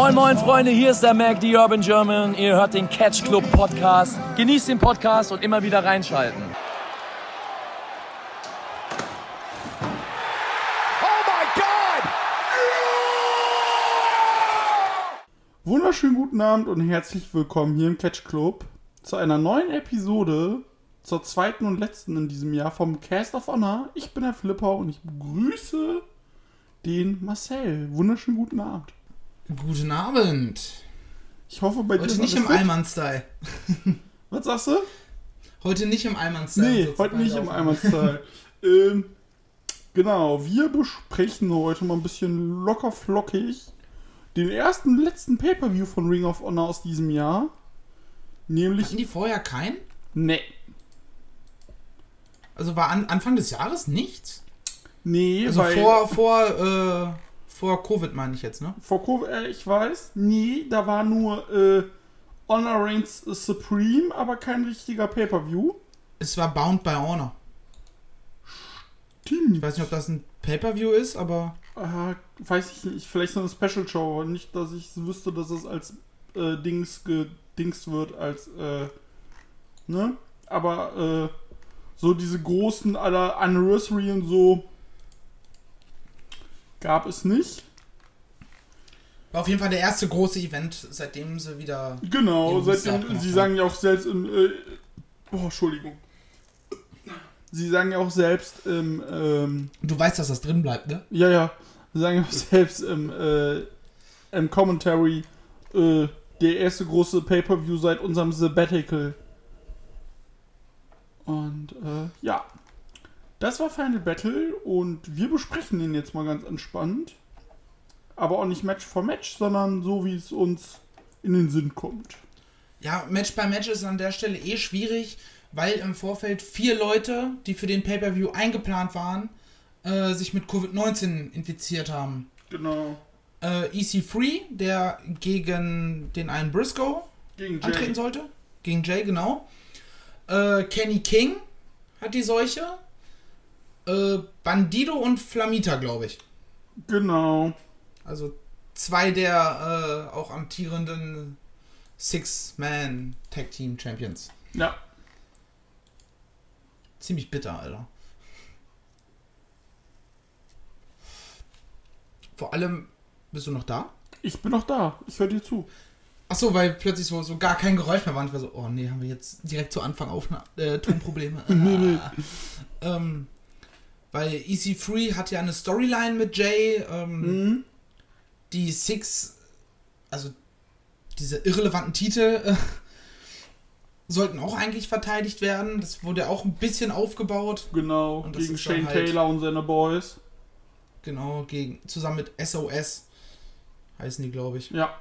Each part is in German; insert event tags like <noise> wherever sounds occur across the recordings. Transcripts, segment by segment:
Moin moin Freunde, hier ist der Mac, die Urban German. Ihr hört den Catch Club Podcast. Genießt den Podcast und immer wieder reinschalten. Wunderschönen guten Abend und herzlich willkommen hier im Catch Club zu einer neuen Episode, zur zweiten und letzten in diesem Jahr vom Cast of Honor. Ich bin der Flipper und ich begrüße den Marcel. Wunderschönen guten Abend. Guten Abend. Ich hoffe, bei dir Heute ist nicht im. Allmann-Style. <laughs> Was sagst du? Heute nicht im Allmann-Style. Nee, heute nicht im <laughs> laufen. Eimer-Style. ähm, genau, wir besprechen heute mal ein bisschen locker flockig den ersten, letzten Pay-Per-View von Ring of Honor aus diesem Jahr. Nämlich, Hatten die vorher keinen? nee, Also war an, Anfang des Jahres nichts? nee, Also vor, vor, äh, vor Covid meine ich jetzt, ne? vor Covid, äh, ich weiß, nee, da war nur äh, Honor Reigns Supreme, aber kein richtiger Pay-Per-View. Es war Bound by Honor. Stimmt. Ich weiß nicht, ob das ein Pay-Per-View ist, aber Äh, weiß ich nicht, vielleicht so eine Special Show. Nicht, dass ich wüsste, dass es als äh, Dings gedingst wird, als, äh, ne? Aber, äh, so diese großen aller Anniversary und so gab es nicht. war auf jeden Fall der erste große Event, seitdem sie wieder. Genau, seitdem, sie sagen ja auch selbst im, äh, oh, Entschuldigung. Sie sagen ja auch selbst im, ähm, Du weißt, dass das drin bleibt, ne? Ja, ja. Wir sagen ja auch selbst im, äh, im Commentary äh, der erste große Pay-Per-View seit unserem Sabbatical. Und äh, ja. Das war Final Battle und wir besprechen den jetzt mal ganz entspannt. Aber auch nicht Match for Match, sondern so, wie es uns in den Sinn kommt. Ja, Match by Match ist an der Stelle eh schwierig, weil im Vorfeld vier Leute, die für den Pay-Per-View eingeplant waren, äh, sich mit Covid-19 infiziert haben. Genau. Äh, EC3, der gegen den einen Briscoe antreten sollte. Gegen Jay, genau. Äh, Kenny King hat die Seuche. Äh, Bandido und Flamita, glaube ich. Genau. Also zwei der äh, auch amtierenden Six-Man Tag Team Champions. Ja. Ziemlich bitter, Alter. Vor allem, bist du noch da? Ich bin noch da. Ich höre dir zu. Achso, weil plötzlich so, so gar kein Geräusch mehr war. Und ich war so, oh nee, haben wir jetzt direkt zu Anfang auf äh, Tonprobleme. <laughs> Ah. ähm, weil EC3 hat ja eine Storyline mit Jay. Ähm, Mhm. Die Six, also diese irrelevanten Titel, äh, sollten auch eigentlich verteidigt werden. Das wurde auch ein bisschen aufgebaut. Genau. Gegen Shane halt- Taylor und seine Boys. Genau, gegen, zusammen mit SOS heißen die, glaube ich. Ja.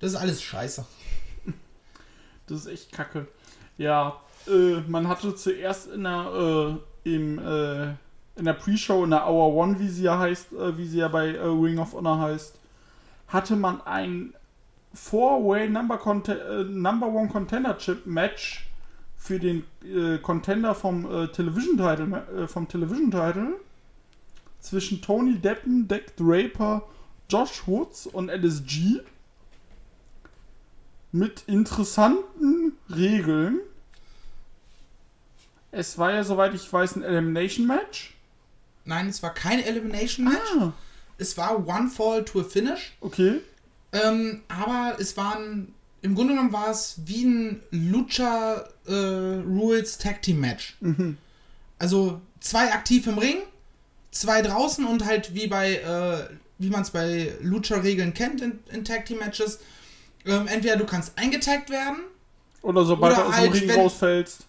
Das ist alles scheiße. Das ist echt kacke. Ja, äh, man hatte zuerst in der, äh, im, äh, in der Pre-Show, in der Hour One, wie sie ja heißt, äh, wie sie ja bei äh, Ring of Honor heißt, hatte man ein Four-Way Number, Number One Contender Chip Match für den Contender vom Television Title, vom Television Title zwischen Tony Deppen, Deck Draper, Josh Woods und LSG mit interessanten Regeln. Es war ja, soweit ich weiß, ein Elimination Match. Nein, es war kein Elimination Match. Ah, Es war One Fall to a Finish. okay. Ähm, aber es waren, im Grunde genommen war es wie ein Lucha äh, Rules Tag Team Match. Mhm. Also zwei aktiv im Ring, zwei draußen und halt wie bei, äh, wie man es bei Lucha-Regeln kennt in, in Tag Team Matches. Ähm, entweder du kannst eingetaggt werden, Oder sobald du aus halt, dem Ring wenn- rausfällst.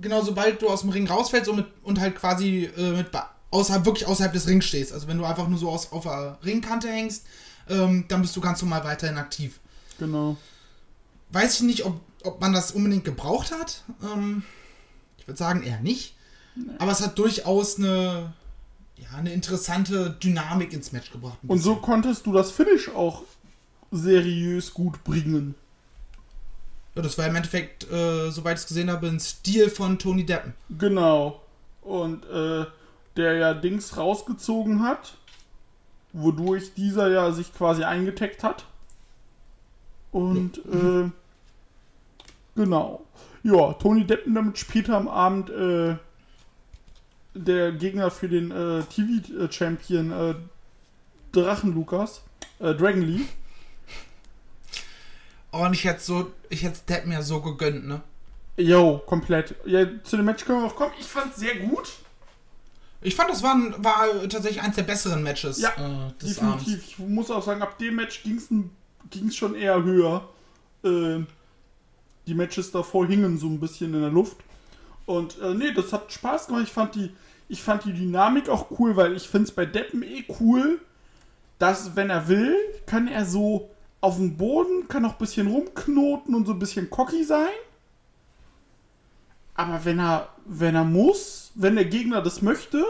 Genau sobald du aus dem Ring rausfällst und, mit, und halt quasi äh, mit außerhalb, wirklich außerhalb des Rings stehst. Also wenn du einfach nur so aus, auf der Ringkante hängst, ähm, dann bist du ganz normal weiterhin aktiv. Genau. Weiß ich nicht, ob, ob man das unbedingt gebraucht hat. Ähm, ich würde sagen eher nicht. Aber es hat durchaus eine, ja, eine interessante Dynamik ins Match gebracht. Und so konntest du das Finish auch seriös gut bringen. Ja, das war im Endeffekt, äh, soweit ich es gesehen habe, ein Stil von Tony Deppen. Genau. Und äh, der ja Dings rausgezogen hat. wodurch dieser ja sich quasi eingeteckt hat. Und äh, genau. Ja, Tony Deppen damit später am Abend äh, der Gegner für den äh, TV-Champion äh, Drachen Lukas, äh, Dragon Lee. Oh, und ich hätte so, ich hätte Deppen ja so gegönnt, ne? Jo, komplett. Ja, zu dem Match können wir auch kommen. Ich fand's sehr gut. Ich fand, das war, ein, war tatsächlich eins der besseren Matches Ja, äh, des Definitiv. Abends. Ich muss auch sagen, ab dem Match ging's ein- ging's schon eher höher. Äh, die Matches davor hingen so ein bisschen in der Luft. Und äh, nee, das hat Spaß gemacht. Ich fand die, ich fand die Dynamik auch cool, weil ich finde es bei Deppen eh cool, dass, wenn er will, kann er so auf dem Boden, kann auch ein bisschen rumknoten und so ein bisschen cocky sein. Aber wenn er, wenn er muss, wenn der Gegner das möchte,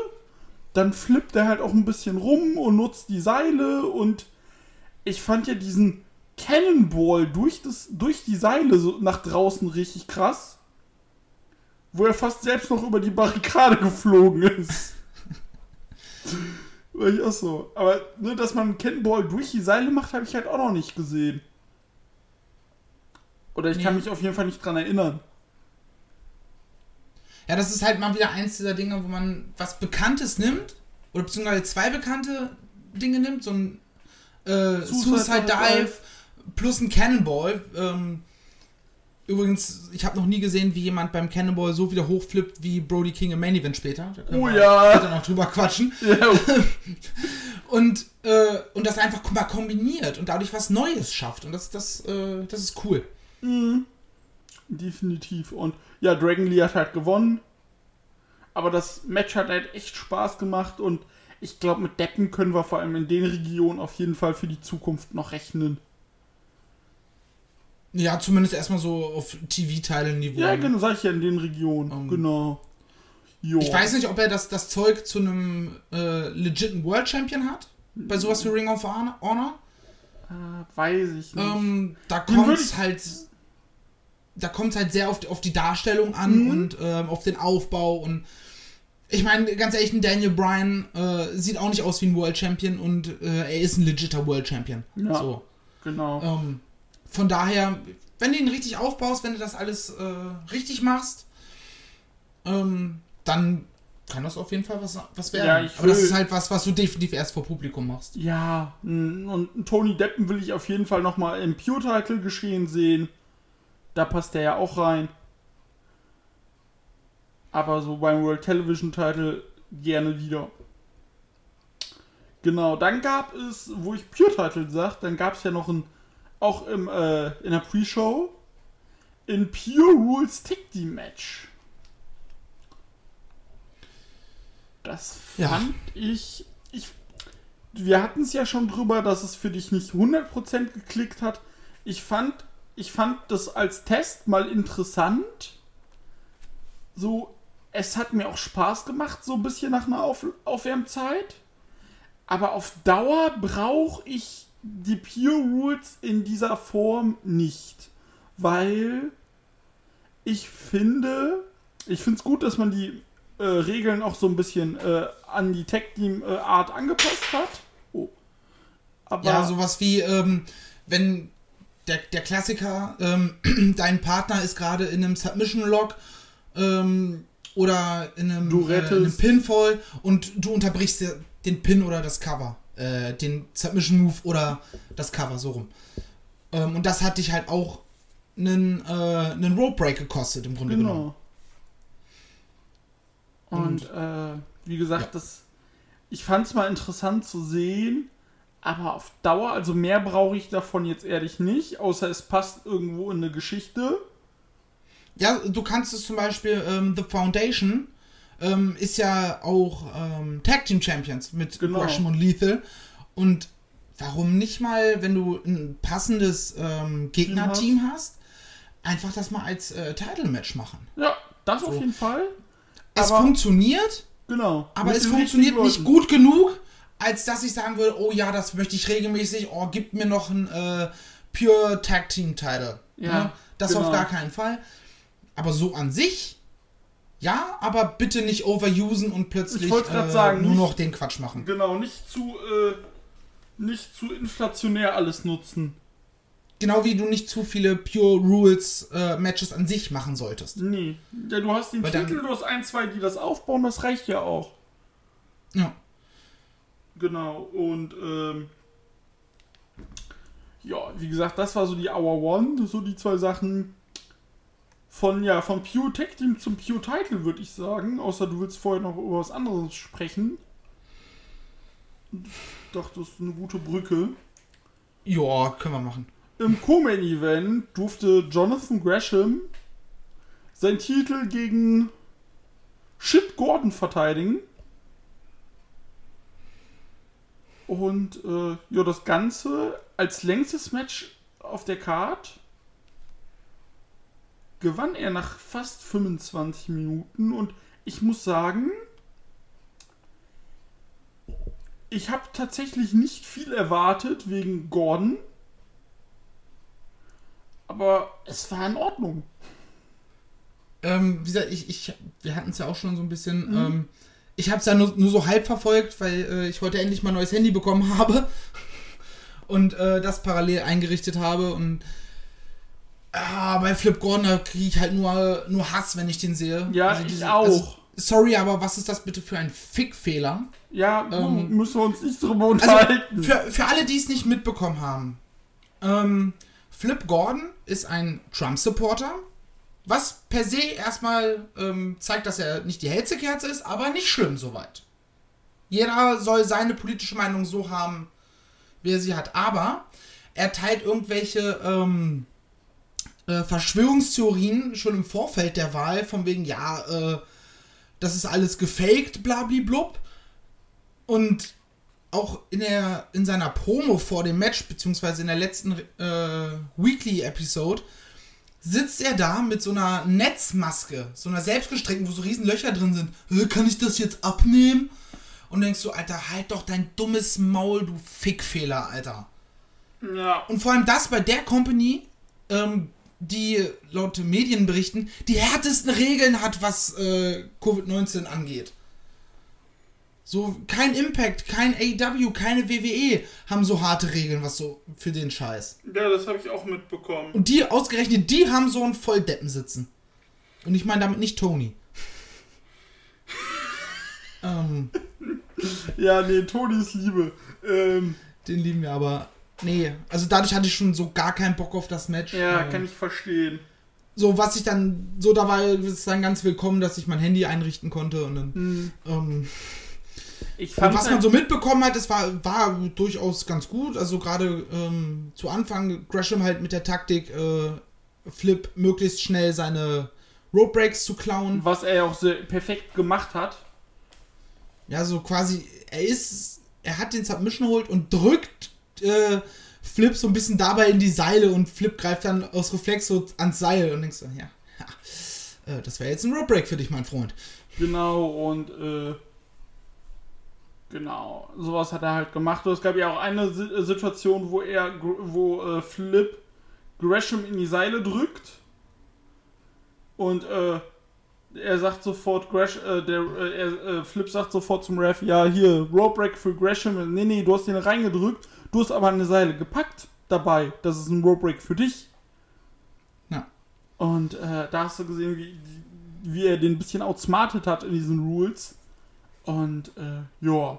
dann flippt er halt auch ein bisschen rum und nutzt die Seile und ich fand ja diesen Cannonball durch, das, durch die Seile so nach draußen richtig krass, wo er fast selbst noch über die Barrikade geflogen ist. <laughs> War ich auch so. Aber nur, dass man einen Cannonball durch die Seile macht, habe ich halt auch noch nicht gesehen. Oder ich kann Nee. mich auf jeden Fall nicht dran erinnern. Ja, das ist halt mal wieder eins dieser Dinge, wo man was Bekanntes nimmt, oder beziehungsweise zwei bekannte Dinge nimmt, so ein äh, Suicide Suicide, Dive. Dive plus ein Cannonball. Ähm, übrigens, ich habe noch nie gesehen, wie jemand beim Cannonball so wieder hochflippt wie Brody King im Main Event später. Da können Oh wir ja. später noch drüber quatschen. Ja, <laughs> Und, äh, und das einfach mal kombiniert und dadurch was Neues schafft. Und das, das, äh, das ist cool. Mhm. Definitiv. Und ja, Dragon Lee hat halt gewonnen. Aber das Match hat halt echt Spaß gemacht und ich glaube, mit Deppen können wir vor allem in den Regionen auf jeden Fall für die Zukunft noch rechnen. Ja, zumindest erstmal so auf TV-Teilen-Niveau. Ja, genau, sag ich ja in den Regionen. Ähm, genau. Jo. Ich weiß nicht, ob er das, das Zeug zu einem äh, legiten World Champion hat. Bei sowas wie Ring of Honor. Äh, weiß ich nicht. Ähm, da kommt es halt. Da kommt es halt sehr auf, die- auf die Darstellung an Mhm. und ähm, auf den Aufbau. Und ich meine, ganz ehrlich, ein Daniel Bryan äh, sieht auch nicht aus wie ein World Champion und äh, er ist ein legitter World Champion. Ja. So. genau. Ähm, von daher, wenn du ihn richtig aufbaust, wenn du das alles äh, richtig machst, ähm, dann kann das auf jeden Fall was, was werden. Ja, Aber das ist halt was, was du definitiv erst vor Publikum machst. Ja, und Tony Deppen will ich auf jeden Fall nochmal im Pure-Title geschehen sehen. Da passt der ja auch rein. Aber so beim World Television Title gerne wieder. Genau, dann gab es, wo ich Pure-Title sag, dann gab es ja noch ein, auch im, äh, in der Pre-Show, in Pure Rules Tag Team Match. Das Ja. fand ich, ich wir hatten es ja schon drüber, dass es für dich nicht 100% geklickt hat. Ich fand, ich fand das als Test mal interessant. So, es hat mir auch Spaß gemacht, so ein bisschen nach einer Auf Aufwärmzeit. Aber auf Dauer brauche ich die Pure Rules in dieser Form nicht. Weil ich finde, ich finde es gut, dass man die äh, Regeln auch so ein bisschen äh, an die Tag Team äh, Art angepasst hat. Oh. Aber Ja, sowas wie, ähm, wenn der, der Klassiker, ähm, <clears throat> dein Partner ist gerade in einem Submission-Log ähm, oder in einem, äh, in einem. Pinfall und du unterbrichst den Pin oder das Cover. Äh, den Submission-Move oder das Cover, so rum. Ähm, und das hat dich halt auch einen, äh, einen Rope Break gekostet, im Grunde genommen. Genau. Und, äh, wie gesagt, Ja. das, ich fand es mal interessant zu sehen, aber auf Dauer, also mehr brauche ich davon jetzt ehrlich nicht, außer es passt irgendwo in eine Geschichte. Ja, du kannst es zum Beispiel, ähm, The Foundation ähm, ist ja auch ähm, Tag Team Champions mit Genau. Gresham und Lethal. Und warum nicht mal, wenn du ein passendes ähm, Gegnerteam hast, einfach das mal als äh, Title-Match machen? Ja, das auf So. jeden Fall. Es Aber- funktioniert, Genau. aber es funktioniert nicht gut genug, als dass ich sagen würde, oh ja, das möchte ich regelmäßig, oh, gib mir noch ein äh, Pure Tag Team Title. Ja, das genau. auf gar keinen Fall. Aber so an sich, ja, aber bitte nicht overusen und plötzlich äh, sagen, nur nicht- noch den Quatsch machen. Genau, nicht zu, äh, nicht zu inflationär alles nutzen. Genau wie du nicht zu viele Pure Rules äh, Matches an sich machen solltest. Nee. Ja, du hast den Weil Titel, dann- du hast ein, zwei, die das aufbauen, das reicht ja auch. Ja. Genau, und ähm, ja, wie gesagt, das war so die Hour One, so die zwei Sachen von, ja, von Pure Tech Team zum Pure Title, würde ich sagen. Außer du willst vorher noch über was anderes sprechen. Ich dachte, das ist eine gute Brücke. Ja, können wir machen. Im Co-Main-Event durfte Jonathan Gresham seinen Titel gegen Shit Gordon verteidigen. Und äh, ja, das Ganze als längstes Match auf der Card gewann er nach fast 25 Minuten. Und ich muss sagen, ich habe tatsächlich nicht viel erwartet wegen Gordon. Aber es war in Ordnung. Ähm, wie gesagt, ich, ich, wir hatten es ja auch schon so ein bisschen. Ähm, ich habe es ja nur, nur so halb verfolgt, weil äh, ich heute endlich mal ein neues Handy bekommen <laughs> habe und äh, das parallel eingerichtet habe. Und ah, bei Flip Gordon da kriege ich halt nur, nur Hass, wenn ich den sehe. Ja, Also ich diese- auch. Also, sorry, aber was ist das bitte für ein Fickfehler? Ja, Ähm, müssen wir uns nicht drüber Also, unterhalten. für, für alle, die es nicht mitbekommen haben. Ähm, Flip Gordon ist ein Trump-Supporter, was per se erstmal ähm, zeigt, dass er nicht die hellste Kerze ist, aber nicht schlimm soweit. Jeder soll seine politische Meinung so haben, wie er sie hat. Aber er teilt irgendwelche ähm, äh, Verschwörungstheorien schon im Vorfeld der Wahl, von wegen, ja, äh, das ist alles gefaked, blablablub. Und auch in, der, in seiner Promo vor dem Match, beziehungsweise in der letzten äh, Weekly-Episode, sitzt er da mit so einer Netzmaske, so einer selbstgestrickten, wo so riesen Löcher drin sind. Äh, kann ich das jetzt abnehmen? Und denkst du, Alter, halt doch dein dummes Maul, du Fickfehler, Alter. ja, Und vor allem das bei der Company, ähm, die laut Medien berichten, die härtesten Regeln hat, was äh, Covid-19 angeht. So, kein Impact, kein AEW, keine WWE haben so harte Regeln, was so für den Scheiß. ja, das habe ich auch mitbekommen. Und die, ausgerechnet, die haben so einen Volldeppen sitzen. Und ich meine damit nicht Tony. <laughs> ähm, Ja, nee, Toni ist Liebe. Ähm, den lieben wir aber. Nee, also dadurch hatte ich schon so gar keinen Bock auf das Match. ja, Ähm, kann ich verstehen. so was ich dann, so da war es dann ganz willkommen, dass ich mein Handy einrichten konnte und dann, Hm, ähm, Ich und fand was man so mitbekommen hat, das war, war durchaus ganz gut, also gerade ähm, zu Anfang Gresham halt mit der Taktik, äh, Flip möglichst schnell seine Rope Breaks zu klauen, was er ja auch sehr perfekt gemacht hat. ja, so quasi, er ist, er hat den Submission holt und drückt, äh, Flip so ein bisschen dabei in die Seile und Flip greift dann aus Reflex so ans Seil und denkst so, ja, ja äh, das wäre jetzt ein Rope Break für dich, mein Freund. Genau, und äh, genau, sowas hat er halt gemacht. Und es gab ja auch eine äh, Situation, wo er, wo äh, Flip Gresham in die Seile drückt. Und äh, er sagt sofort, Gresh, äh, der, äh, äh, Flip sagt sofort zum Ref, ja, hier, Rope Break für Gresham. Nee, nee, du hast ihn reingedrückt, du hast aber eine Seile gepackt dabei. Das ist ein Rope Break für dich. Ja. Und äh, da hast du gesehen, wie, wie er den ein bisschen outsmartet hat in diesen Rules. Und äh, ja.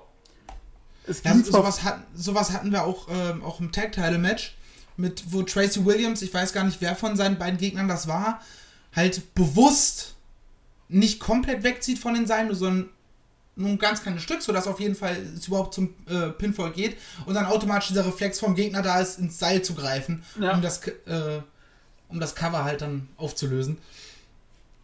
Es Ja, sowas, hat, sowas hatten wir auch, ähm, auch im Tag Title Match mit wo Tracy Williams, ich weiß gar nicht, wer von seinen beiden Gegnern das war, halt bewusst nicht komplett wegzieht von den Seilen, sondern nur ein ganz kleines Stück, sodass auf jeden Fall es überhaupt zum äh, Pinfall geht und dann automatisch dieser Reflex vom Gegner da ist, ins Seil zu greifen, Ja. um, das, äh, um das Cover halt dann aufzulösen.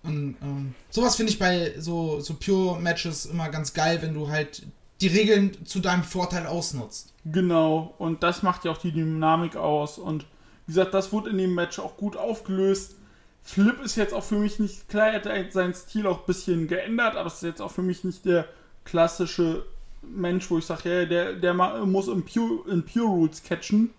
Und ähm, sowas finde ich bei so, so Pure-Matches immer ganz geil, wenn du halt die Regeln zu deinem Vorteil ausnutzt. Genau, und das macht ja auch die Dynamik aus. Und wie gesagt, das wurde in dem Match auch gut aufgelöst. Flip ist jetzt auch für mich nicht, klar, er hat halt seinen Stil auch ein bisschen geändert, aber es ist jetzt auch für mich nicht der klassische Mensch, wo ich sage, ja, der, der muss in Pure, in Pure Rules catchen.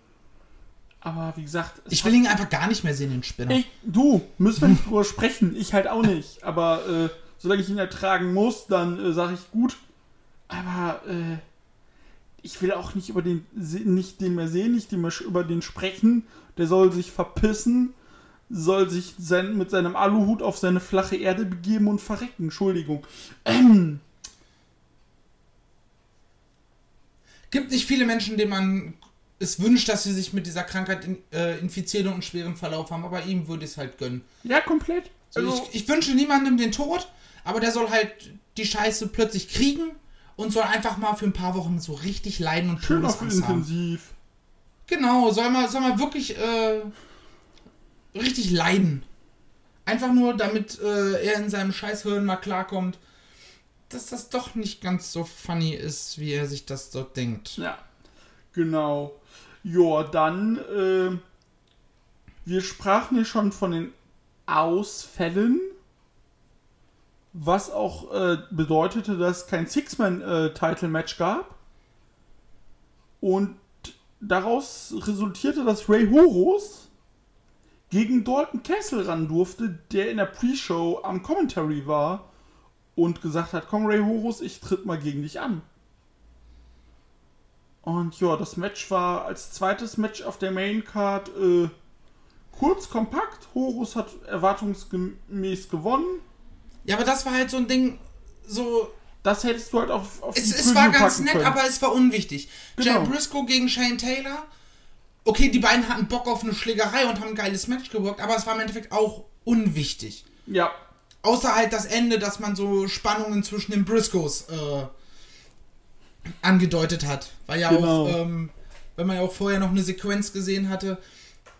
Aber wie gesagt, es Ich will ihn einfach gar nicht mehr sehen, den Spinner. ich, du, müssen wir nicht drüber sprechen. Ich halt auch nicht. Aber äh, solange ich ihn ertragen muss, dann äh, sage ich gut. Aber äh, ich will auch nicht über den, nicht den mehr sehen, nicht den mehr über den sprechen. Der soll sich verpissen, soll sich sein, mit seinem Aluhut auf seine flache Erde begeben und verrecken. Entschuldigung. Ähm. <clears throat> Gibt nicht viele Menschen, denen man es wünscht, dass sie sich mit dieser Krankheit in, äh, infizieren und einen schweren Verlauf haben, aber ihm würde ich es halt gönnen. Ja, komplett. Also, also ich, ich wünsche niemandem den Tod, aber der soll halt die Scheiße plötzlich kriegen und soll einfach mal für ein paar Wochen so richtig leiden und Schön auf intensiv. Genau, soll man, soll man wirklich äh, richtig leiden. Einfach nur, damit äh, er in seinem Scheißhirn mal klarkommt, dass das doch nicht ganz so funny ist, wie er sich das dort denkt. Ja, genau. Ja, dann, äh, wir sprachen ja schon von den Ausfällen, was auch äh, bedeutete, dass es kein Six-Man-Title-Match gab. Und daraus resultierte, dass Ray Horus gegen Dalton Castle ran durfte, der in der Pre-Show am Commentary war und gesagt hat, komm Ray Horus, ich tritt mal gegen dich an. Und ja, das Match war als zweites Match auf der Main Card äh, kurz, kompakt. Horus hat erwartungsgemäß gewonnen. Ja, aber das war halt so ein Ding, so. Das hättest du halt auch auf Es, es war ganz nett, können. aber es war unwichtig. Genau. Jay Briscoe gegen Shane Taylor. Okay, die beiden hatten Bock auf eine Schlägerei und haben ein geiles Match gewirkt, aber es war im Endeffekt auch unwichtig. Ja. Außer halt das Ende, dass man so Spannungen zwischen den Briscoes äh, angedeutet hat. Weil ja genau. auch, ähm, wenn man ja auch vorher noch eine Sequenz gesehen hatte,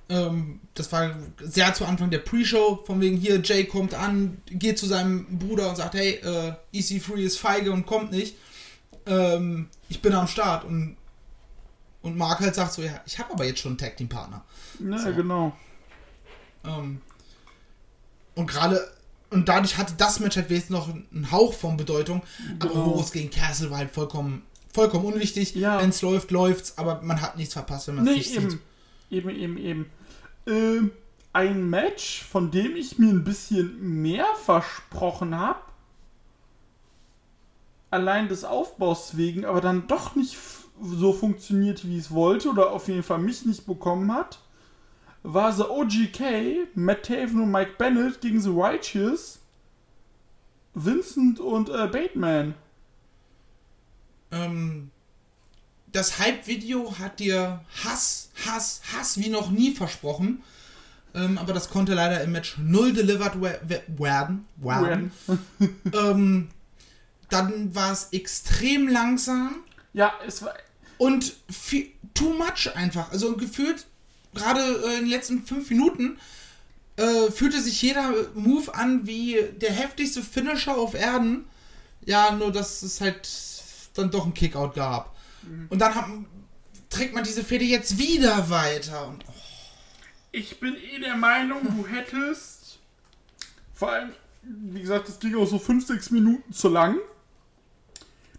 ähm, das war sehr zu Anfang der Pre-Show, von wegen hier, Jay kommt an, geht zu seinem Bruder und sagt, hey, äh, EC3 ist feige und kommt nicht. Ähm, ich bin am Start. Und, und Mark halt sagt so, ja, ich habe aber jetzt schon einen Tag-Team-Partner. Ja, so. genau. Ähm, und gerade, und dadurch hatte das Match halt wesentlich noch einen Hauch von Bedeutung, genau. aber Horus gegen Castle war halt vollkommen, vollkommen unwichtig. Ja. Wenn es läuft, läuft's, aber man hat nichts verpasst, wenn man es nee, nicht eben. sieht. Eben, eben, eben äh, ein Match, von dem ich mir ein bisschen mehr versprochen habe. Allein des Aufbaus wegen, aber dann doch nicht so funktioniert, wie es wollte, oder auf jeden Fall mich nicht bekommen hat, war The OGK, Matt Taven und Mike Bennett gegen The Righteous, Vincent und äh, Bateman. Ähm, das Hype-Video hat dir Hass, Hass, Hass wie noch nie versprochen. Ähm, aber das konnte leider im Match null delivered werden. werden. <laughs> ähm, dann war es extrem langsam. Ja, es war. Und viel, too much einfach. Also gefühlt, gerade äh, in den letzten fünf Minuten, äh, fühlte sich jeder Move an wie der heftigste Finisher auf Erden. Ja, nur dass es halt dann doch einen Kickout gab. Mhm. Und dann hat, trägt man diese Fehde jetzt wieder weiter. Und, oh. Ich bin eh der Meinung, du <laughs> hättest. Vor allem, wie gesagt, das ging auch so 5, 6 Minuten zu lang.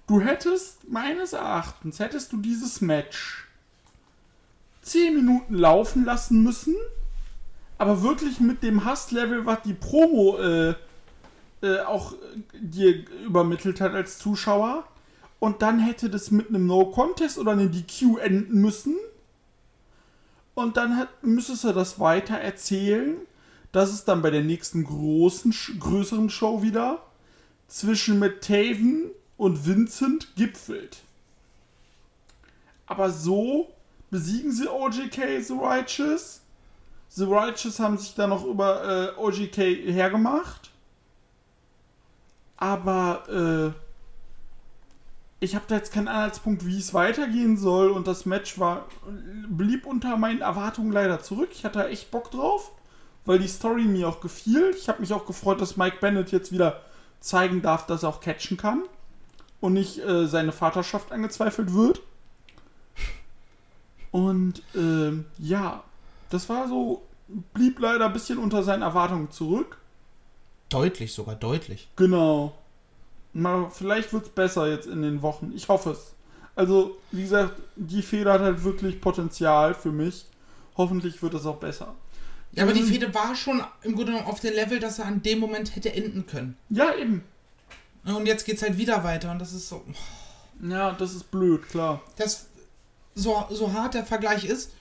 Du hättest, meines Erachtens, hättest du dieses Match 10 Minuten laufen lassen müssen, aber wirklich mit dem Hasslevel, was die Promo äh, äh, auch dir übermittelt hat als Zuschauer und dann hätte das mit einem No-Contest oder einem DQ enden müssen. Und dann hat, müsstest du das weiter erzählen, dass es dann bei der nächsten großen, größeren Show wieder zwischen Matt Taven und Vincent gipfelt. Aber so besiegen sie OGK The Righteous. The Righteous haben sich dann noch über äh, OGK hergemacht. Aber äh, ich habe da jetzt keinen Anhaltspunkt, wie es weitergehen soll und das Match war blieb unter meinen Erwartungen leider zurück. Ich hatte echt Bock drauf, weil die Story mir auch gefiel. Ich habe mich auch gefreut, dass Mike Bennett jetzt wieder zeigen darf, dass er auch catchen kann und nicht äh, seine Vaterschaft angezweifelt wird. Und äh, ja, das war so, blieb leider ein bisschen unter seinen Erwartungen zurück. Deutlich, sogar deutlich. Genau. Mal, vielleicht wird es besser jetzt in den Wochen. Ich hoffe es. Also, wie gesagt, die Feder hat halt wirklich Potenzial für mich. Hoffentlich wird es auch besser. Ja, aber die ähm, Fehde war schon im Grunde genommen auf dem Level, dass er an dem Moment hätte enden können. Ja, eben. Und jetzt geht es halt wieder weiter und das ist so. Ja, das ist blöd, klar. Das, so, so hart der Vergleich ist,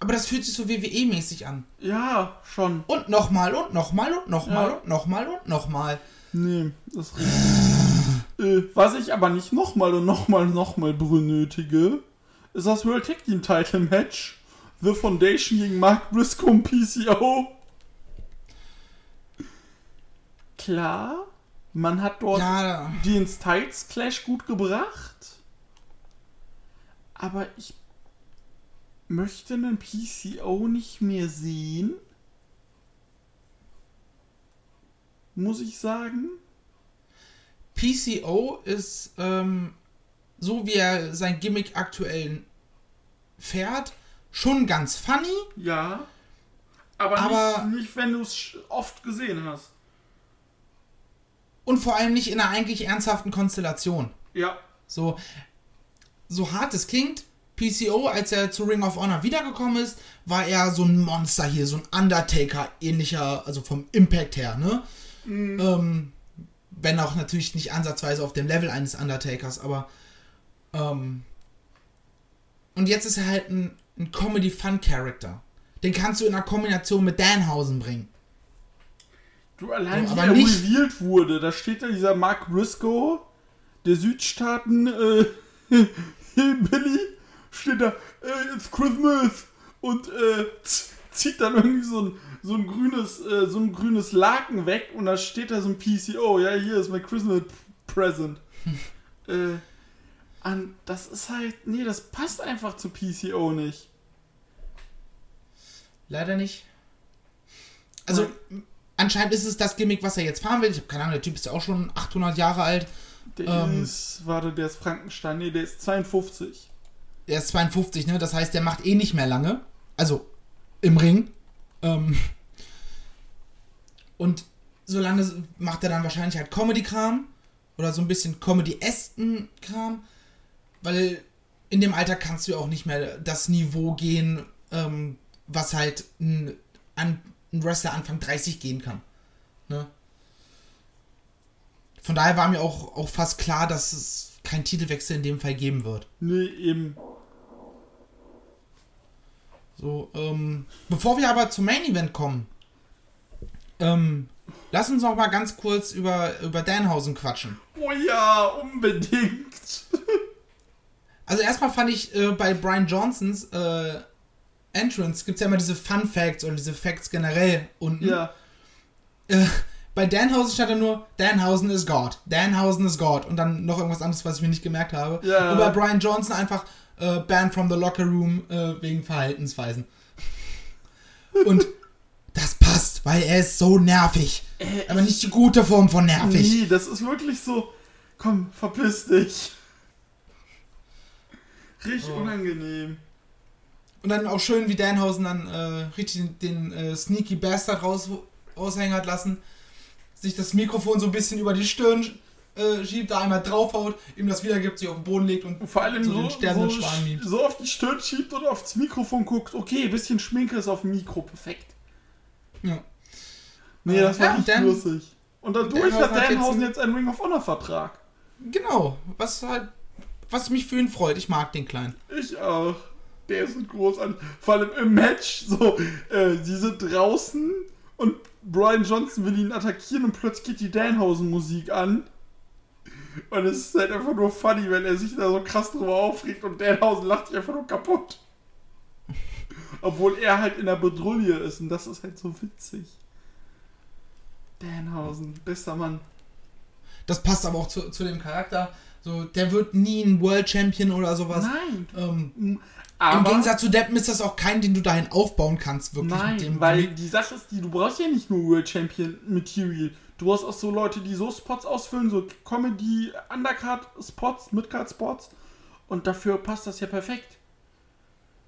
aber das fühlt sich so WWE-mäßig an. Ja, schon. Und nochmal und nochmal und nochmal Ja. und nochmal und nochmal. Nee, das äh, was ich aber nicht nochmal und nochmal und nochmal benötige, ist das World Tag Team Title Match. The Foundation gegen Mark Briscoe und PCO. Klar, man hat dort Ja, den Styles Clash gut gebracht. Aber ich möchte einen PCO nicht mehr sehen. Muss ich sagen. PCO ist ähm, so wie er sein Gimmick aktuell fährt, schon ganz funny. Ja. Aber, Aber- nicht, nicht, wenn du es oft gesehen hast. Und vor allem nicht in einer eigentlich ernsthaften Konstellation. Ja. So, so hart es klingt, PCO, als er zu Ring of Honor wiedergekommen ist, war er so ein Monster hier, so ein Undertaker-ähnlicher, also vom Impact her, ne? Ähm, wenn auch natürlich nicht ansatzweise auf dem Level eines Undertakers, aber ähm, und jetzt ist er halt ein, ein Comedy-Fun-Character. Den kannst du in einer Kombination mit Danhausen bringen. Du allein Ja, wie er nicht- revealed wurde, da steht da dieser Mark Briscoe, der Südstaaten äh, <laughs> Billy, steht da, äh, it's Christmas und äh, zieht dann irgendwie so ein, so ein grünes äh, so ein grünes Laken weg und da steht da so ein PCO, ja hier ist mein Christmas Present. <laughs> äh, an, das ist halt, nee, das passt einfach zu PCO nicht. Leider nicht. Also, anscheinend ist es das Gimmick, was er jetzt fahren will. Ich habe keine Ahnung, der Typ ist ja auch schon 800 Jahre alt. Der Ähm. ist, warte, der ist Frankenstein, nee, der ist 52. Er ist 52, ne? Das heißt, der macht eh nicht mehr lange. Also, im Ring. Ähm, <laughs> und solange macht er dann wahrscheinlich halt Comedy-Kram. Oder so ein bisschen Comedy-Esken-Kram. Weil in dem Alter kannst du ja auch nicht mehr das Niveau gehen, ähm, was halt ein, ein, ein Wrestler Anfang 30 gehen kann. Ne? Von daher war mir auch, auch fast klar, dass es keinen Titelwechsel in dem Fall geben wird. Nee, eben. So, ähm, bevor wir aber zum Main Event kommen, ähm, lass uns noch mal ganz kurz über, über Danhausen quatschen. Oh ja, unbedingt. <laughs> Also erstmal fand ich äh, bei Brian Johnsons äh, Entrance gibt es ja immer diese Fun Facts oder diese Facts generell unten. Ja. Äh, bei Danhausen stand da nur Danhausen is God, Danhausen is God und dann noch irgendwas anderes, was ich mir nicht gemerkt habe. Ja. Und bei Brian Johnson einfach äh, Banned from the Locker Room äh, wegen Verhaltensweisen. Und das passt, weil er ist so nervig. Aber nicht die gute Form von nervig. Nee, das ist wirklich so. Komm, verpiss dich. Richtig Oh. unangenehm. Und dann auch schön, wie Danhausen dann äh, richtig den, den äh, Sneaky Bastard raus, raushängen hat lassen. Sich das Mikrofon so ein bisschen über die Stirn äh, schiebt, da einmal draufhaut, ihm das wiedergibt, sich auf den Boden legt und vor allem so so, den so, Schwan mimt. so auf die Stirn schiebt und aufs Mikrofon guckt. Okay, bisschen Schminke ist auf dem Mikro. Perfekt. Ja. Nee, das war ja, nicht Dan- lustig. Und dadurch hat jetzt Danhausen ein- jetzt einen Ring of Honor Vertrag. Genau, was halt, was mich für ihn freut. Ich mag den Kleinen. Ich auch. Der ist großartig. Vor allem im Match, so, äh, sie sind draußen und Brian Johnson will ihn attackieren und plötzlich geht die Danhausen-Musik an. Und es ist halt einfach nur funny, wenn er sich da so krass drüber aufregt und Danhausen lacht sich einfach nur kaputt. Obwohl er halt in der Bedrulle ist und das ist halt so witzig. Danhausen, bester Mann. Das passt aber auch zu, zu dem Charakter. So, der wird nie ein World Champion oder sowas. Nein. Ähm, Im Aber, Gegensatz zu Deppen ist das auch kein, den du dahin aufbauen kannst, wirklich. mit Nein, dem weil die Sache ist die, du brauchst ja nicht nur World Champion Material. Du brauchst auch so Leute, die so Spots ausfüllen, so Comedy, Undercard Spots, Midcard Spots. Und dafür passt das ja perfekt.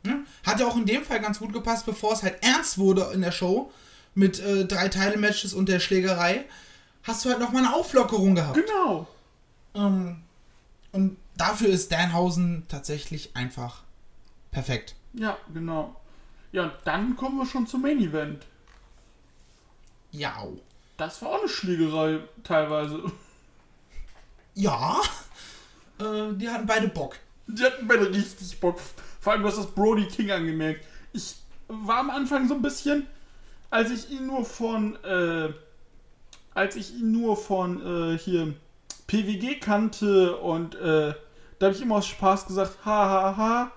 Hm? Hat ja auch in dem Fall ganz gut gepasst, bevor es halt ernst wurde in der Show mit äh, drei Teile-Matches und der Schlägerei. Hast du halt nochmal eine Auflockerung gehabt. Genau. Ähm, und dafür ist Danhausen tatsächlich einfach perfekt. Ja, genau. Ja, und dann kommen wir schon zum Main Event. Ja. Das war auch eine Schlägerei teilweise. Ja. Äh, die hatten beide Bock. Die hatten beide richtig Bock. Vor allem, du hast das Brody King angemerkt. Ich war am Anfang so ein bisschen, als ich ihn nur von, äh, als ich ihn nur von, äh, hier PWG kannte und, äh, da habe ich immer aus Spaß gesagt, ha, ha, ha,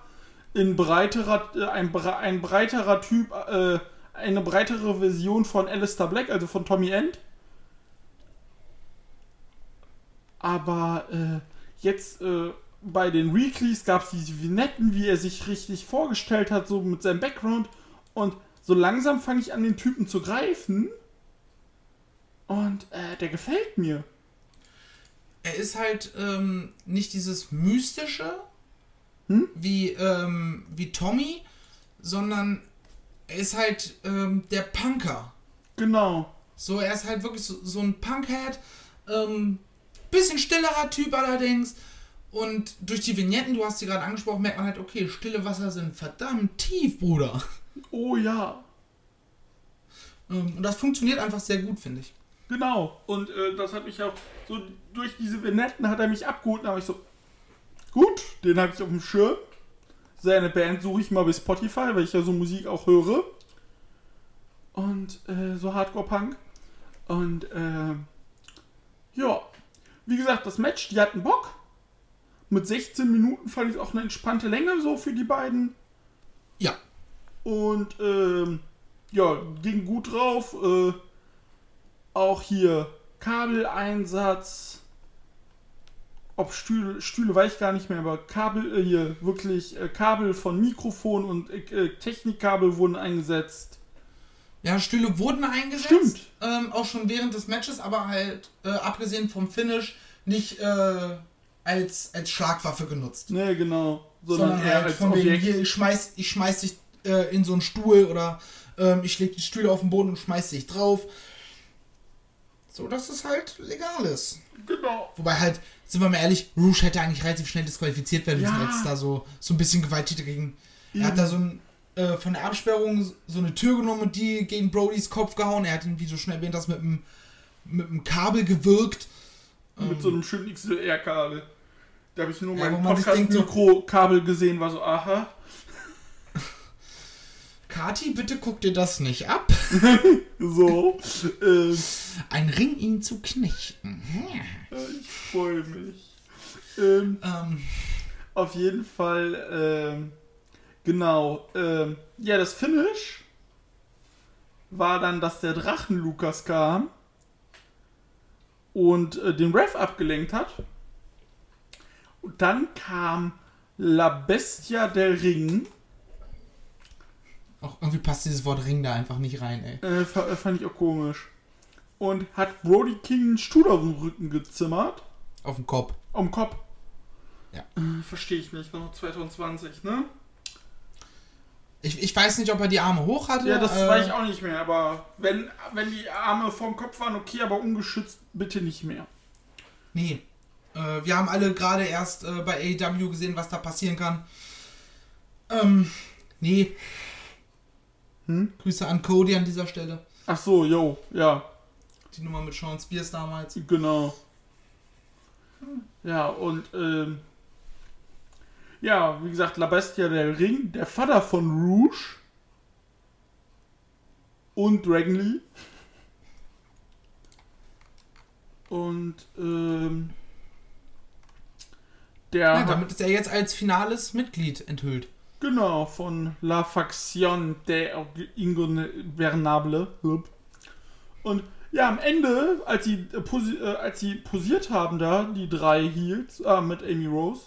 breiterer, äh, ein, bre- ein breiterer Typ, äh, eine breitere Version von Alistair Black, also von Tommy End. Aber äh, jetzt äh, bei den Weeklies gab es diese Vignetten, wie er sich richtig vorgestellt hat, so mit seinem Background. Und so langsam fange ich an, den Typen zu greifen. Und äh, der gefällt mir. Er ist halt ähm, nicht dieses Mystische Hm? wie, ähm, wie Tommy, sondern er ist halt ähm, der Punker. Genau. So, er ist halt wirklich so, so ein Punkhead. Ähm, bisschen stillerer Typ allerdings. Und durch die Vignetten, du hast sie gerade angesprochen, merkt man halt, okay, stille Wasser sind verdammt tief, Bruder. Oh ja. Ähm, und das funktioniert einfach sehr gut, finde ich. Genau. Und äh, das hat mich auch so durch diese Vignetten hat er mich abgeholt. Da habe ich so, gut, den habe ich auf dem Schirm. Seine Band suche ich mal bei Spotify, weil ich ja so Musik auch höre. Und äh, so Hardcore-Punk. Und äh, ja, wie gesagt, das Match, die hatten Bock. Mit 16 Minuten fand ich auch eine entspannte Länge so für die beiden. Ja. Und ähm, ja, ging gut drauf. Äh, auch hier Kabeleinsatz. Ob Stühle, Stühle weiß ich gar nicht mehr, aber Kabel, äh, hier wirklich äh, Kabel von Mikrofon und äh, Technikkabel wurden eingesetzt. Ja, Stühle wurden eingesetzt. Stimmt. Ähm, auch schon während des Matches, aber halt, äh, abgesehen vom Finish, nicht äh, als, als Schlagwaffe genutzt. Ne, genau. Sondern, sondern eher halt von wegen, Objekt. hier, ich schmeiß, ich schmeiß dich äh, in so einen Stuhl oder ähm, ich leg die Stühle auf den Boden und schmeiß dich drauf. So, dass es halt legal ist. Genau. Wobei halt, sind wir mal ehrlich, Rouge hätte eigentlich relativ schnell disqualifiziert werden müssen, Ja. als da so, so ein bisschen gewalttätig gegen. Er hat da so ein, äh, von der Absperrung so eine Tür genommen und die gegen Brodys Kopf gehauen. Er hat ihn, wie du schon erwähnt hast, mit einem mit einem Kabel gewirkt. Mit so einem schönen XLR-Kabel. Da habe ich nur Ja, mein denkt, so- Podcast-Mikro-Kabel gesehen, war so, aha. Kati, bitte guck dir das nicht ab. <laughs> So. ähm, Ein Ring, ihn zu knechten. äh, ich freue mich. Ähm, Ähm, Auf jeden Fall, ähm, genau. Ähm, ja, das Finish war dann, dass der Drachen Lukas kam und äh, den Ref abgelenkt hat. Und dann kam La Bestia del Ring. Auch irgendwie passt dieses Wort Ring da einfach nicht rein, ey. Äh, äh, fand ich auch komisch. Und hat Brody King einen Stuhl auf den Rücken gezimmert. Auf dem Kopf. Am Kopf. Ja. Äh, Verstehe ich nicht, noch 2020, ne? Ich, ich weiß nicht, ob er die Arme hoch hatte. Ja, das äh, weiß ich auch nicht mehr, aber wenn, wenn die Arme vom Kopf waren, okay, aber ungeschützt bitte nicht mehr. Nee. Äh, wir haben alle gerade erst äh, bei AEW gesehen, was da passieren kann. Ähm, nee. Hm? Grüße an Cody an dieser Stelle. Ach so, yo, ja, Die Nummer mit Sean Spears damals. genau. Ja, und, ähm, ja, wie gesagt, La Bestia del Ring, der Vater von Rouge und Dragon Lee. Und, ähm, der Ja, damit ist er jetzt als finales Mitglied enthüllt. Genau, von La Faction de Ingobernable. Und ja, am Ende, als sie, äh, äh, als sie posiert haben da, die drei Heels, äh, mit Amy Rose,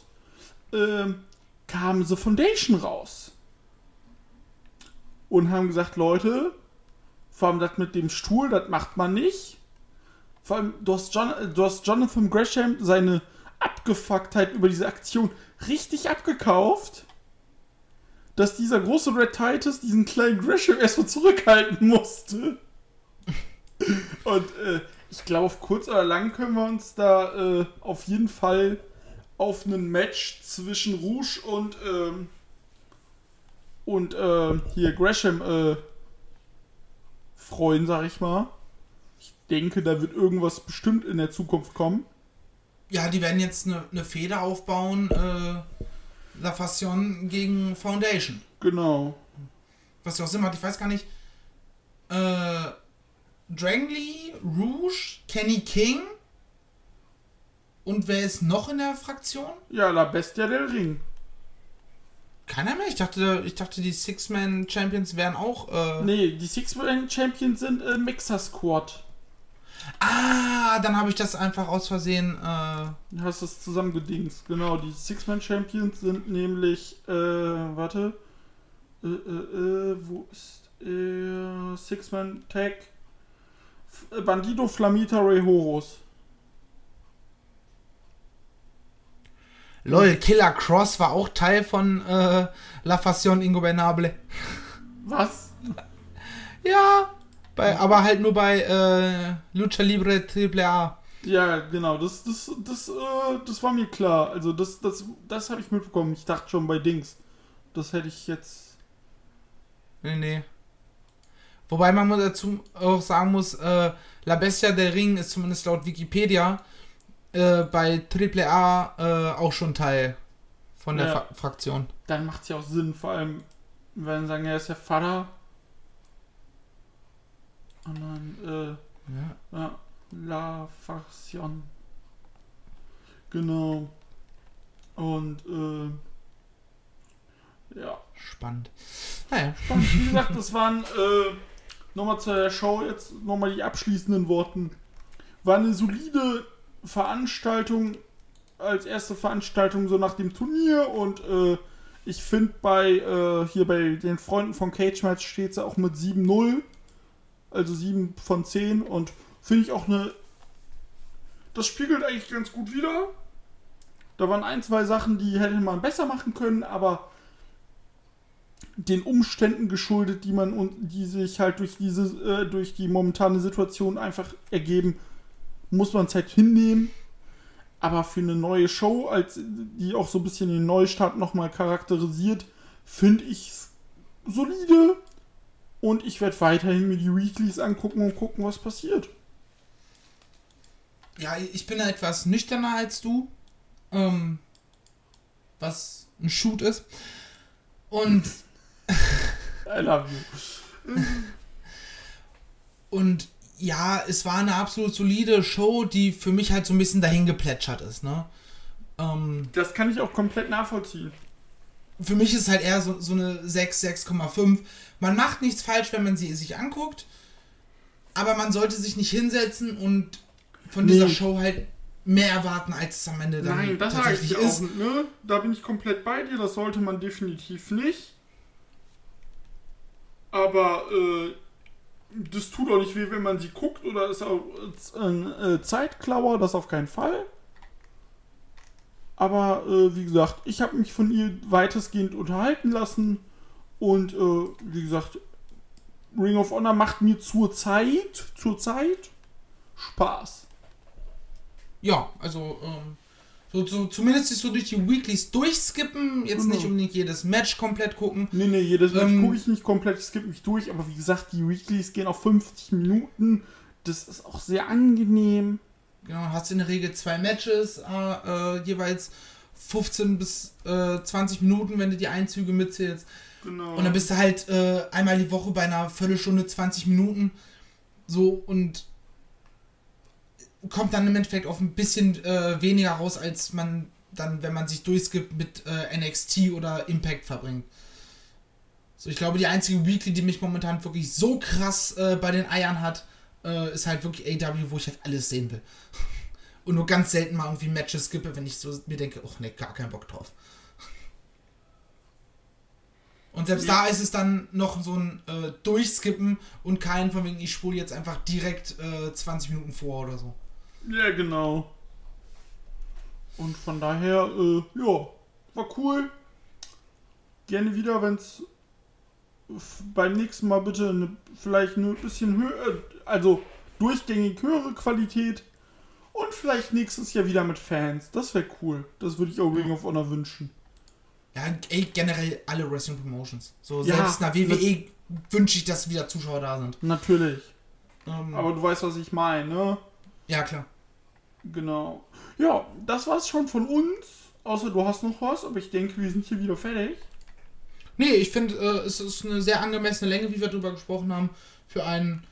ähm, kam The Foundation raus. Und haben gesagt, Leute, vor allem das mit dem Stuhl, das macht man nicht. Vor allem, du hast, John, du hast Jonathan Gresham seine Abgefucktheit über diese Aktion richtig abgekauft dass dieser große Red Titus diesen kleinen Gresham erstmal zurückhalten musste. Und äh, ich glaube, kurz oder lang können wir uns da äh, auf jeden Fall auf ein Match zwischen Rouge und ähm, und äh, hier Gresham äh, freuen, sag ich mal. Ich denke, da wird irgendwas bestimmt in der Zukunft kommen. ja, die werden jetzt eine, eine Feder aufbauen, äh, La Fassion gegen Foundation. Genau. Was ja auch Sinn macht, ich weiß gar nicht. Äh, Lee, Rouge, Kenny King. Und wer ist noch in der Fraktion? Ja, La Bestia del Ring. Keiner mehr? Ich dachte, ich dachte die Six-Man-Champions wären auch. Äh Nee, die Six-Man-Champions sind äh, Mixer-Squad. Ah, dann habe ich das einfach aus Versehen. Äh Du hast es zusammengedingst. Genau, die Six-Man-Champions sind nämlich, äh, warte. Äh, äh, äh, wo ist er? Six-Man-Tag. Bandido Flamita Rey Horus. Lol, Killer Cross war auch Teil von äh, La Fassion Ingobernable. Was? Ja, bei, aber halt nur bei äh, Lucha Libre Triple A. Ja, genau, das, das, das, äh, das war mir klar. Also das, das, das habe ich mitbekommen. Ich dachte schon bei Dings. Das hätte ich jetzt. Nee, nee. Wobei man dazu auch sagen muss, äh, La Bestia del Ring ist zumindest laut Wikipedia äh, bei AAA äh, auch schon Teil von der Ja. Fa Fraktion. Dann macht es ja auch Sinn, vor allem, wenn sagen, er ist der Vater. Und dann, äh, Ja. Ja, La Faction. Genau. Und, äh, ja. Spannend. Naja, Und wie <laughs> gesagt, das waren, äh, nochmal zu der Show jetzt nochmal die abschließenden Worten. War eine solide Veranstaltung, als erste Veranstaltung so nach dem Turnier und, äh, ich finde bei, äh, hier bei den Freunden von Cage Match steht sie auch mit 7-0. Also 7 von 10 und finde ich auch eine. Das spiegelt eigentlich ganz gut wieder. Da waren ein, zwei Sachen, die hätte man besser machen können, aber den Umständen geschuldet, die man und die sich halt durch diese, äh, durch die momentane Situation einfach ergeben, muss man es halt hinnehmen. Aber für eine neue Show, als die auch so ein bisschen den Neustart nochmal charakterisiert, finde ich es solide. Und ich werde weiterhin mir die Weeklies angucken und gucken, was passiert. ja, ich bin da etwas nüchterner als du, ähm, was ein Shoot ist. Und <laughs> I love you. <laughs> Und ja, es war eine absolut solide Show, die für mich halt so ein bisschen dahin geplätschert ist, ne? Ähm, Das kann ich auch komplett nachvollziehen. Für mich ist es halt eher so, so eine 6, 6,5. Man macht nichts falsch, wenn man sie sich anguckt, aber man sollte sich nicht hinsetzen und von dieser Nee. Show halt mehr erwarten, als es am Ende dann Nein, das sage ich tatsächlich dir auch. ist. Ne? Da bin ich komplett bei dir. Das sollte man definitiv nicht. Aber äh, das tut auch nicht weh, wenn man sie guckt. Oder ist auch äh, ein äh, Zeitklauer. Das auf keinen Fall. Aber äh, wie gesagt, ich habe mich von ihr weitestgehend unterhalten lassen. Und äh, wie gesagt, Ring of Honor macht mir zur Zeit, zur Zeit Spaß. Ja, also ähm, so, so, zumindest so durch die Weeklies durchskippen, jetzt Genau. nicht unbedingt jedes Match komplett gucken. Nee, nee, jedes Match Ähm, gucke ich nicht komplett, ich skippe mich durch, aber wie gesagt, die Weeklies gehen auf 50 Minuten. Das ist auch sehr angenehm. Genau, hast in der Regel zwei Matches, äh, äh, jeweils 15 bis äh, 20 Minuten, wenn du die Einzüge mitzählst. Genau. Und dann bist du halt äh, einmal die Woche bei einer Viertelstunde, 20 Minuten. So und kommt dann im Endeffekt auf ein bisschen äh, weniger raus, als man dann, wenn man sich durchskippt, mit äh, NXT oder Impact verbringt. So, ich glaube, die einzige Weekly, die mich momentan wirklich so krass äh, bei den Eiern hat, äh, ist halt wirklich AW, wo ich halt alles sehen will. Und nur ganz selten mal irgendwie Matches skippe, wenn ich so mir denke, ach ne, gar keinen Bock drauf. Und selbst Ja. da ist es dann noch so ein äh, Durchskippen und kein von wegen, ich spule jetzt einfach direkt äh, 20 Minuten vor oder so. ja, genau. Und von daher, äh, ja, war cool. Gerne wieder, wenn es beim nächsten Mal bitte eine, vielleicht eine bisschen höher, also durchgängig höhere Qualität. Und vielleicht nächstes Jahr wieder mit Fans. Das wäre cool. Das würde ich auch Ring of Honor wünschen. Ja, ey, generell alle Wrestling Promotions. So, Ja, selbst nach WWE wünsche ich, dass wieder Zuschauer da sind. Natürlich. Ähm, Aber du weißt, was ich meine, ne? ja, klar. Genau. Ja, das war's schon von uns. Außer du hast noch was, aber ich denke, wir sind hier wieder fertig. Nee, ich finde, äh, es ist eine sehr angemessene Länge, wie wir darüber gesprochen haben, für einen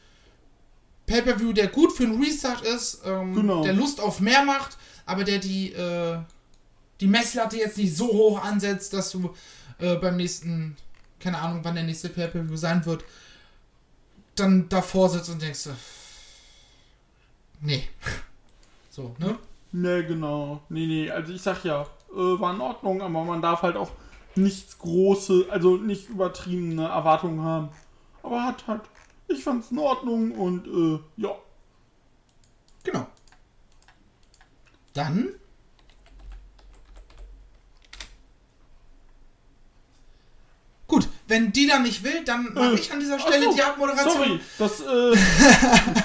Pay-Per-View, der gut für einen Restart ist, ähm, Genau. der Lust auf mehr macht, aber der die, äh, die Messlatte jetzt nicht so hoch ansetzt, dass du äh, beim nächsten, keine Ahnung, wann der nächste Pay-Per-View sein wird, dann davor sitzt und denkst, äh, nee. <laughs> So, ne? Ne, genau. Nee, nee, also ich sag ja, äh, war in Ordnung, aber man darf halt auch nichts große, also nicht übertriebene Erwartungen haben. Aber hat halt, ich fand's in Ordnung und äh, ja. Genau. Dann. Gut, wenn die dann nicht will, dann mache Äh, ich an dieser Stelle so, die Abmoderation. Sorry, das, äh,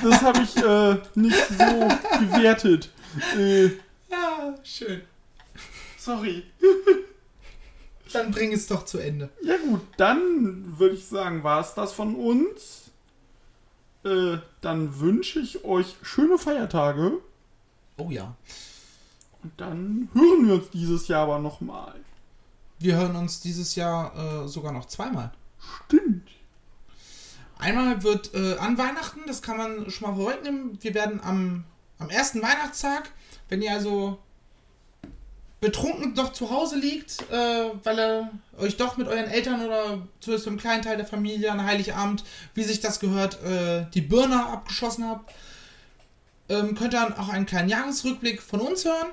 das habe ich äh, nicht so gewertet. Äh, Ja, schön. sorry. Dann bring es doch zu Ende. Ja gut, dann würde ich sagen, war es das von uns. Äh, dann wünsche ich euch schöne Feiertage Oh ja. und dann hören wir uns dieses Jahr aber nochmal. Wir hören uns dieses Jahr äh, sogar noch zweimal. Stimmt. Einmal wird äh, an Weihnachten, das kann man schon mal vorwegnehmen. Wir werden am, am ersten Weihnachtstag, wenn ihr also betrunken noch zu Hause liegt, äh, weil ihr euch doch mit euren Eltern oder zumindest mit einem kleinen Teil der Familie an Heiligabend, wie sich das gehört, äh, die Birne abgeschossen habt, ähm, könnt ihr dann auch einen kleinen Jahresrückblick von uns hören.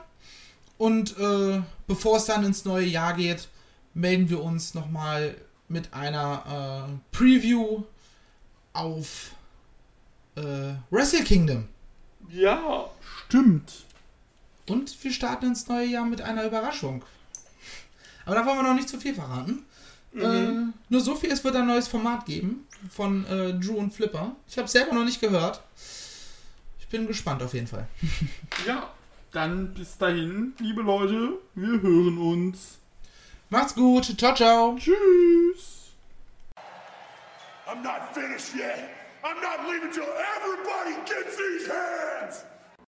Und äh, bevor es dann ins neue Jahr geht, melden wir uns nochmal mit einer äh, Preview auf äh, Wrestle Kingdom. Ja, stimmt. Und wir starten ins neue Jahr mit einer Überraschung. Aber da wollen wir noch nicht zu viel verraten. Äh, nur so viel, es wird ein neues Format geben von äh, Drew und Flipper. Ich habe es selber noch nicht gehört. Ich bin gespannt auf jeden Fall. <laughs> Ja, dann bis dahin, liebe Leute, wir hören uns. Macht's gut. Ciao, ciao. Tschüss. I'm not finished yet. I'm not leaving till everybody gets these hands.